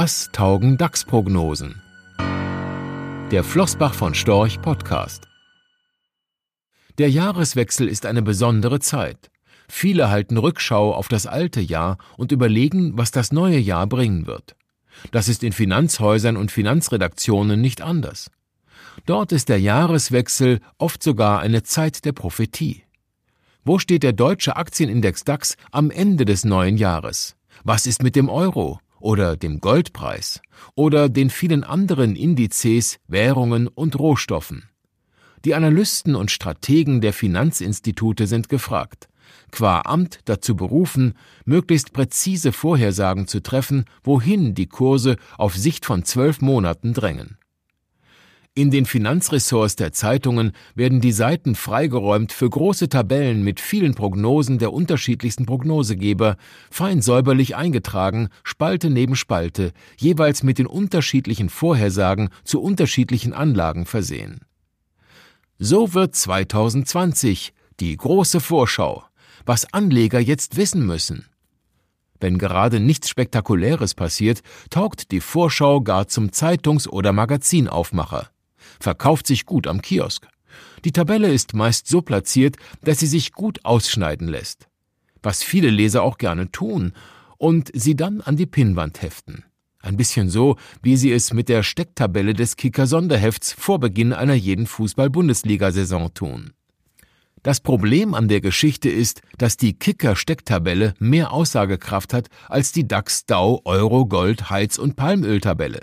Was taugen DAX-Prognosen? Der Flossbach von Storch Podcast. Der Jahreswechsel ist eine besondere Zeit. Viele halten Rückschau auf das alte Jahr und überlegen, was das neue Jahr bringen wird. Das ist in Finanzhäusern und Finanzredaktionen nicht anders. Dort ist der Jahreswechsel oft sogar eine Zeit der Prophetie. Wo steht der deutsche Aktienindex DAX am Ende des neuen Jahres? Was ist mit dem Euro? Oder dem Goldpreis oder den vielen anderen Indizes, Währungen und Rohstoffen. Die Analysten und Strategen der Finanzinstitute sind gefragt, qua Amt dazu berufen, möglichst präzise Vorhersagen zu treffen, wohin die Kurse auf Sicht von zwölf Monaten drängen. In den Finanzressorts der Zeitungen werden die Seiten freigeräumt für große Tabellen mit vielen Prognosen der unterschiedlichsten Prognosegeber, fein säuberlich eingetragen, Spalte neben Spalte, jeweils mit den unterschiedlichen Vorhersagen zu unterschiedlichen Anlagen versehen. So wird 2020 die große Vorschau, was Anleger jetzt wissen müssen. Wenn gerade nichts Spektakuläres passiert, taugt die Vorschau gar zum Zeitungs- oder Magazinaufmacher verkauft sich gut am Kiosk. Die Tabelle ist meist so platziert, dass sie sich gut ausschneiden lässt. Was viele Leser auch gerne tun und sie dann an die Pinnwand heften. Ein bisschen so, wie sie es mit der Stecktabelle des Kicker-Sonderhefts vor Beginn einer jeden Fußball-Bundesliga-Saison tun. Das Problem an der Geschichte ist, dass die Kicker-Stecktabelle mehr Aussagekraft hat als die DAX, Dow, Euro, Gold, Heiz- und Palmöltabelle.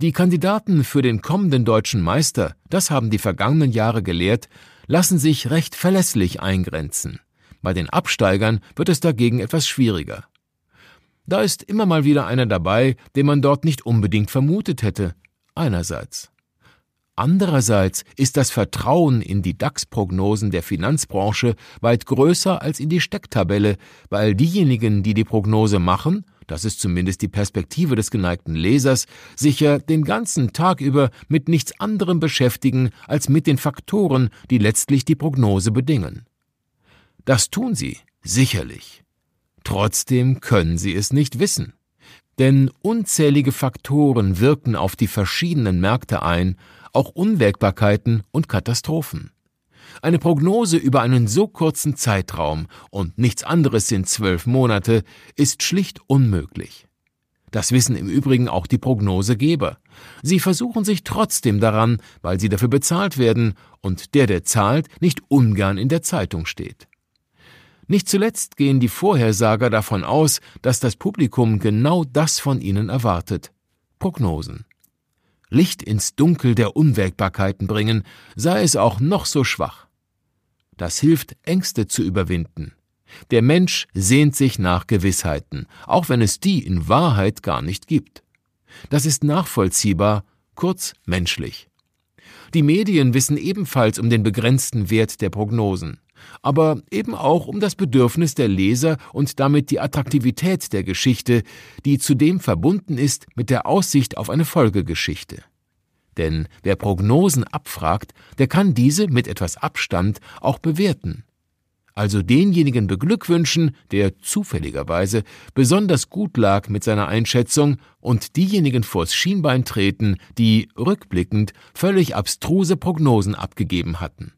Die Kandidaten für den kommenden deutschen Meister, das haben die vergangenen Jahre gelehrt, lassen sich recht verlässlich eingrenzen. Bei den Absteigern wird es dagegen etwas schwieriger. Da ist immer mal wieder einer dabei, den man dort nicht unbedingt vermutet hätte. Einerseits. Andererseits ist das Vertrauen in die DAX-Prognosen der Finanzbranche weit größer als in die Stecktabelle, weil diejenigen, die die Prognose machen, das ist zumindest die Perspektive des geneigten Lesers, sicher den ganzen Tag über mit nichts anderem beschäftigen als mit den Faktoren, die letztlich die Prognose bedingen. Das tun sie, sicherlich. Trotzdem können sie es nicht wissen. Denn unzählige Faktoren wirken auf die verschiedenen Märkte ein, auch Unwägbarkeiten und Katastrophen. Eine Prognose über einen so kurzen Zeitraum und nichts anderes sind zwölf Monate ist schlicht unmöglich. Das wissen im Übrigen auch die Prognosegeber. Sie versuchen sich trotzdem daran, weil sie dafür bezahlt werden und der, der zahlt, nicht ungern in der Zeitung steht. Nicht zuletzt gehen die Vorhersager davon aus, dass das Publikum genau das von ihnen erwartet. Prognosen. Licht ins Dunkel der Unwägbarkeiten bringen, sei es auch noch so schwach. Das hilft, Ängste zu überwinden. Der Mensch sehnt sich nach Gewissheiten, auch wenn es die in Wahrheit gar nicht gibt. Das ist nachvollziehbar, kurz menschlich. Die Medien wissen ebenfalls um den begrenzten Wert der Prognosen, aber eben auch um das Bedürfnis der Leser und damit die Attraktivität der Geschichte, die zudem verbunden ist mit der Aussicht auf eine Folgegeschichte. Denn wer Prognosen abfragt, der kann diese mit etwas Abstand auch bewerten. Also denjenigen beglückwünschen, der zufälligerweise besonders gut lag mit seiner Einschätzung und diejenigen vors Schienbein treten, die rückblickend völlig abstruse Prognosen abgegeben hatten.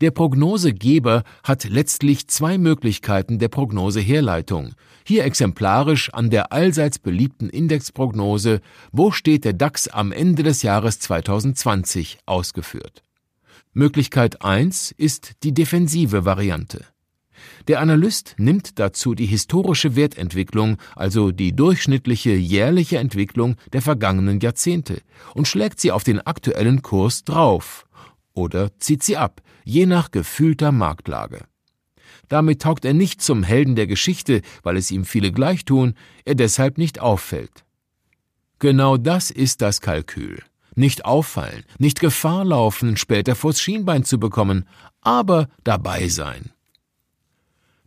Der Prognosegeber hat letztlich zwei Möglichkeiten der Prognoseherleitung. Hier exemplarisch an der allseits beliebten Indexprognose Wo steht der DAX am Ende des Jahres 2020 ausgeführt. Möglichkeit 1 ist die defensive Variante. Der Analyst nimmt dazu die historische Wertentwicklung, also die durchschnittliche jährliche Entwicklung der vergangenen Jahrzehnte, und schlägt sie auf den aktuellen Kurs drauf oder zieht sie ab, je nach gefühlter Marktlage. Damit taugt er nicht zum Helden der Geschichte, weil es ihm viele gleichtun, er deshalb nicht auffällt. Genau das ist das Kalkül. Nicht auffallen, nicht Gefahr laufen, später vors Schienbein zu bekommen, aber dabei sein.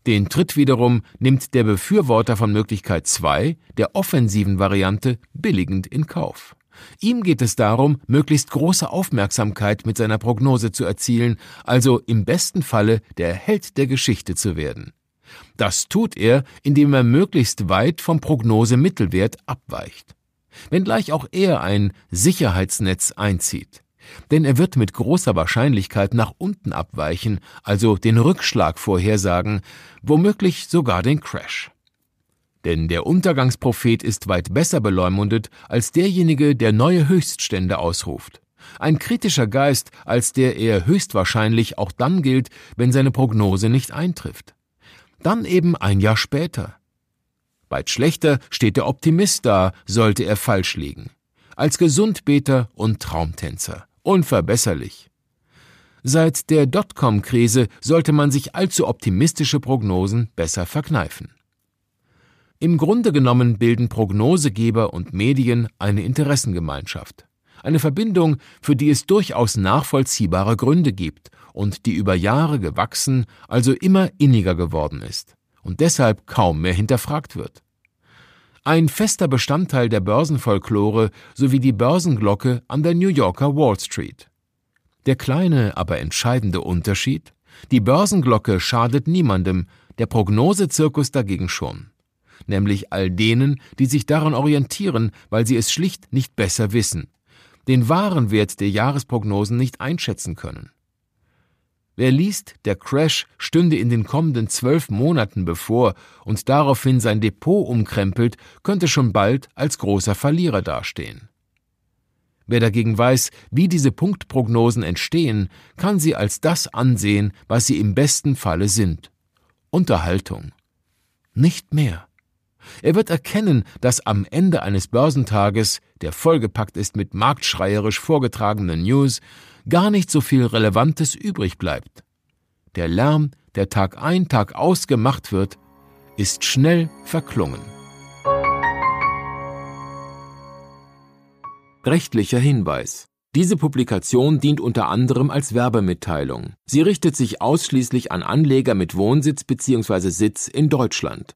Den Tritt wiederum nimmt der Befürworter von Möglichkeit 2, der offensiven Variante, billigend in Kauf. Ihm geht es darum, möglichst große Aufmerksamkeit mit seiner Prognose zu erzielen, also im besten Falle der Held der Geschichte zu werden. Das tut er, indem er möglichst weit vom Prognosemittelwert abweicht. Wenngleich auch er ein Sicherheitsnetz einzieht. Denn er wird mit großer Wahrscheinlichkeit nach unten abweichen, also den Rückschlag vorhersagen, womöglich sogar den Crash. Denn der Untergangsprophet ist weit besser beleumundet als derjenige, der neue Höchststände ausruft. Ein kritischer Geist, als der er höchstwahrscheinlich auch dann gilt, wenn seine Prognose nicht eintrifft. Dann eben ein Jahr später. Weit schlechter steht der Optimist da, sollte er falsch liegen. Als Gesundbeter und Traumtänzer. Unverbesserlich. Seit der Dotcom-Krise sollte man sich allzu optimistische Prognosen besser verkneifen. Im Grunde genommen bilden Prognosegeber und Medien eine Interessengemeinschaft. Eine Verbindung, für die es durchaus nachvollziehbare Gründe gibt und die über Jahre gewachsen, also immer inniger geworden ist und deshalb kaum mehr hinterfragt wird. Ein fester Bestandteil der Börsenfolklore sowie die Börsenglocke an der New Yorker Wall Street. Der kleine, aber entscheidende Unterschied? Die Börsenglocke schadet niemandem, der Prognosezirkus dagegen schon nämlich all denen, die sich daran orientieren, weil sie es schlicht nicht besser wissen, den wahren Wert der Jahresprognosen nicht einschätzen können. Wer liest, der Crash stünde in den kommenden zwölf Monaten bevor und daraufhin sein Depot umkrempelt, könnte schon bald als großer Verlierer dastehen. Wer dagegen weiß, wie diese Punktprognosen entstehen, kann sie als das ansehen, was sie im besten Falle sind Unterhaltung. Nicht mehr. Er wird erkennen, dass am Ende eines Börsentages, der vollgepackt ist mit marktschreierisch vorgetragenen News, gar nicht so viel Relevantes übrig bleibt. Der Lärm, der Tag ein, Tag aus gemacht wird, ist schnell verklungen. Rechtlicher Hinweis. Diese Publikation dient unter anderem als Werbemitteilung. Sie richtet sich ausschließlich an Anleger mit Wohnsitz bzw. Sitz in Deutschland.